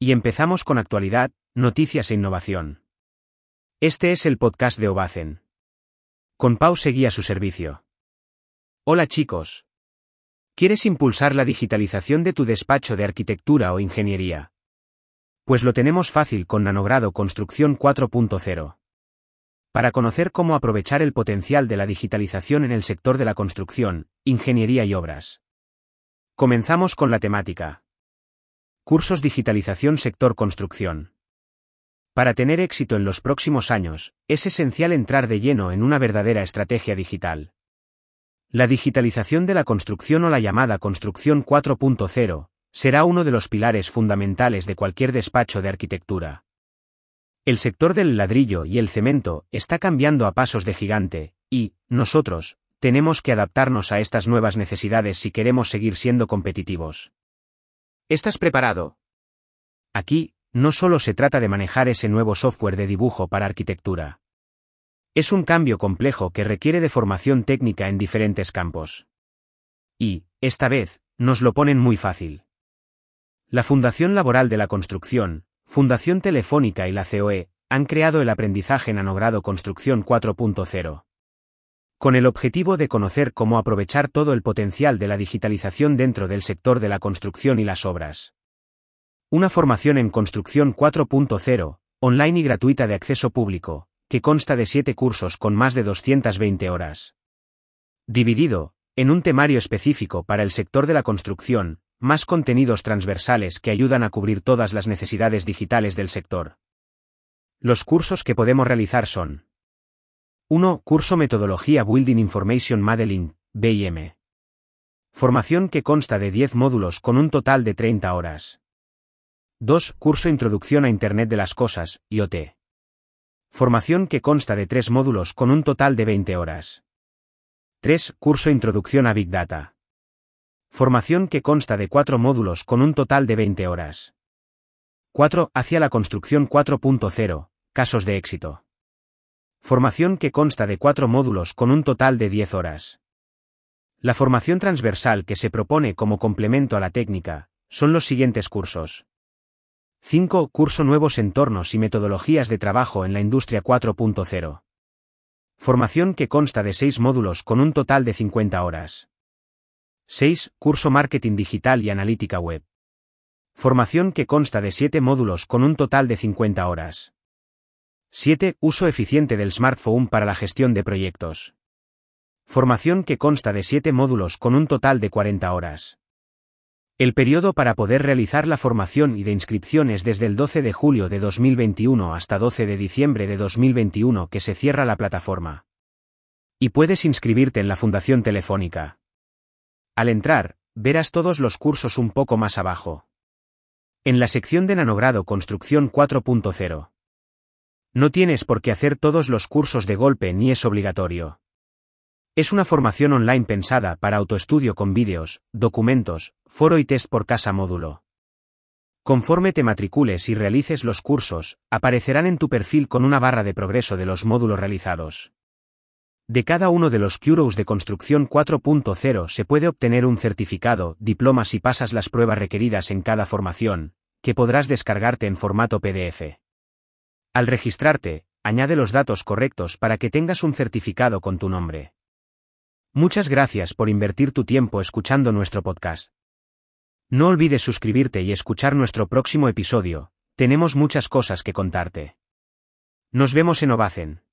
Y empezamos con actualidad, noticias e innovación. Este es el podcast de Obacen. Con Pau seguía su servicio. Hola chicos. ¿Quieres impulsar la digitalización de tu despacho de arquitectura o ingeniería? Pues lo tenemos fácil con Nanogrado Construcción 4.0. Para conocer cómo aprovechar el potencial de la digitalización en el sector de la construcción, ingeniería y obras. Comenzamos con la temática. Cursos Digitalización Sector Construcción. Para tener éxito en los próximos años, es esencial entrar de lleno en una verdadera estrategia digital. La digitalización de la construcción o la llamada Construcción 4.0 será uno de los pilares fundamentales de cualquier despacho de arquitectura. El sector del ladrillo y el cemento está cambiando a pasos de gigante, y, nosotros, tenemos que adaptarnos a estas nuevas necesidades si queremos seguir siendo competitivos. ¿Estás preparado? Aquí, no solo se trata de manejar ese nuevo software de dibujo para arquitectura. Es un cambio complejo que requiere de formación técnica en diferentes campos. Y, esta vez, nos lo ponen muy fácil. La Fundación Laboral de la Construcción, Fundación Telefónica y la COE, han creado el aprendizaje nanogrado Construcción 4.0 con el objetivo de conocer cómo aprovechar todo el potencial de la digitalización dentro del sector de la construcción y las obras. Una formación en Construcción 4.0, online y gratuita de acceso público, que consta de siete cursos con más de 220 horas. Dividido, en un temario específico para el sector de la construcción, más contenidos transversales que ayudan a cubrir todas las necesidades digitales del sector. Los cursos que podemos realizar son 1. Curso Metodología Building Information Modeling, BIM. Formación que consta de 10 módulos con un total de 30 horas. 2. Curso Introducción a Internet de las Cosas, IoT. Formación que consta de 3 módulos con un total de 20 horas. 3. Curso Introducción a Big Data. Formación que consta de 4 módulos con un total de 20 horas. 4. Hacia la construcción 4.0, casos de éxito. Formación que consta de cuatro módulos con un total de 10 horas. La formación transversal que se propone como complemento a la técnica, son los siguientes cursos. 5. Curso Nuevos Entornos y Metodologías de Trabajo en la Industria 4.0. Formación que consta de 6 módulos con un total de 50 horas. 6. Curso Marketing Digital y Analítica Web. Formación que consta de 7 módulos con un total de 50 horas. 7. Uso eficiente del smartphone para la gestión de proyectos. Formación que consta de 7 módulos con un total de 40 horas. El periodo para poder realizar la formación y de inscripción es desde el 12 de julio de 2021 hasta 12 de diciembre de 2021 que se cierra la plataforma. Y puedes inscribirte en la Fundación Telefónica. Al entrar, verás todos los cursos un poco más abajo. En la sección de nanogrado Construcción 4.0. No tienes por qué hacer todos los cursos de golpe ni es obligatorio. Es una formación online pensada para autoestudio con vídeos, documentos, foro y test por casa módulo. Conforme te matricules y realices los cursos, aparecerán en tu perfil con una barra de progreso de los módulos realizados. De cada uno de los Curos de construcción 4.0 se puede obtener un certificado, diploma si pasas las pruebas requeridas en cada formación, que podrás descargarte en formato PDF. Al registrarte, añade los datos correctos para que tengas un certificado con tu nombre. Muchas gracias por invertir tu tiempo escuchando nuestro podcast. No olvides suscribirte y escuchar nuestro próximo episodio, tenemos muchas cosas que contarte. Nos vemos en Ovacen.